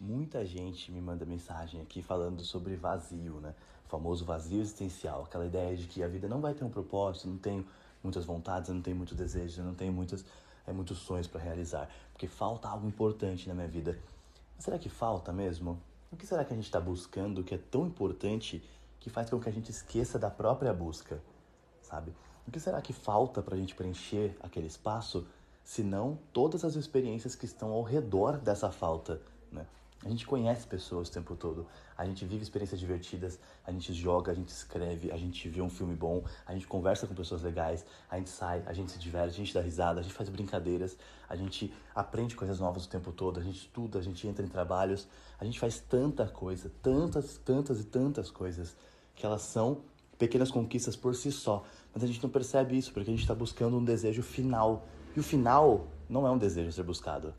Muita gente me manda mensagem aqui falando sobre vazio, né? O famoso vazio existencial, aquela ideia de que a vida não vai ter um propósito, não tenho muitas vontades, eu não tenho muitos desejos, eu não tenho muitos, é, muitos sonhos para realizar, porque falta algo importante na minha vida. Mas será que falta mesmo? O que será que a gente está buscando que é tão importante que faz com que a gente esqueça da própria busca, sabe? O que será que falta para a gente preencher aquele espaço, se não todas as experiências que estão ao redor dessa falta, né? A gente conhece pessoas o tempo todo, a gente vive experiências divertidas, a gente joga, a gente escreve, a gente vê um filme bom, a gente conversa com pessoas legais, a gente sai, a gente se diverte, a gente dá risada, a gente faz brincadeiras, a gente aprende coisas novas o tempo todo, a gente estuda, a gente entra em trabalhos, a gente faz tanta coisa, tantas, tantas e tantas coisas, que elas são pequenas conquistas por si só, mas a gente não percebe isso porque a gente está buscando um desejo final, e o final não é um desejo a ser buscado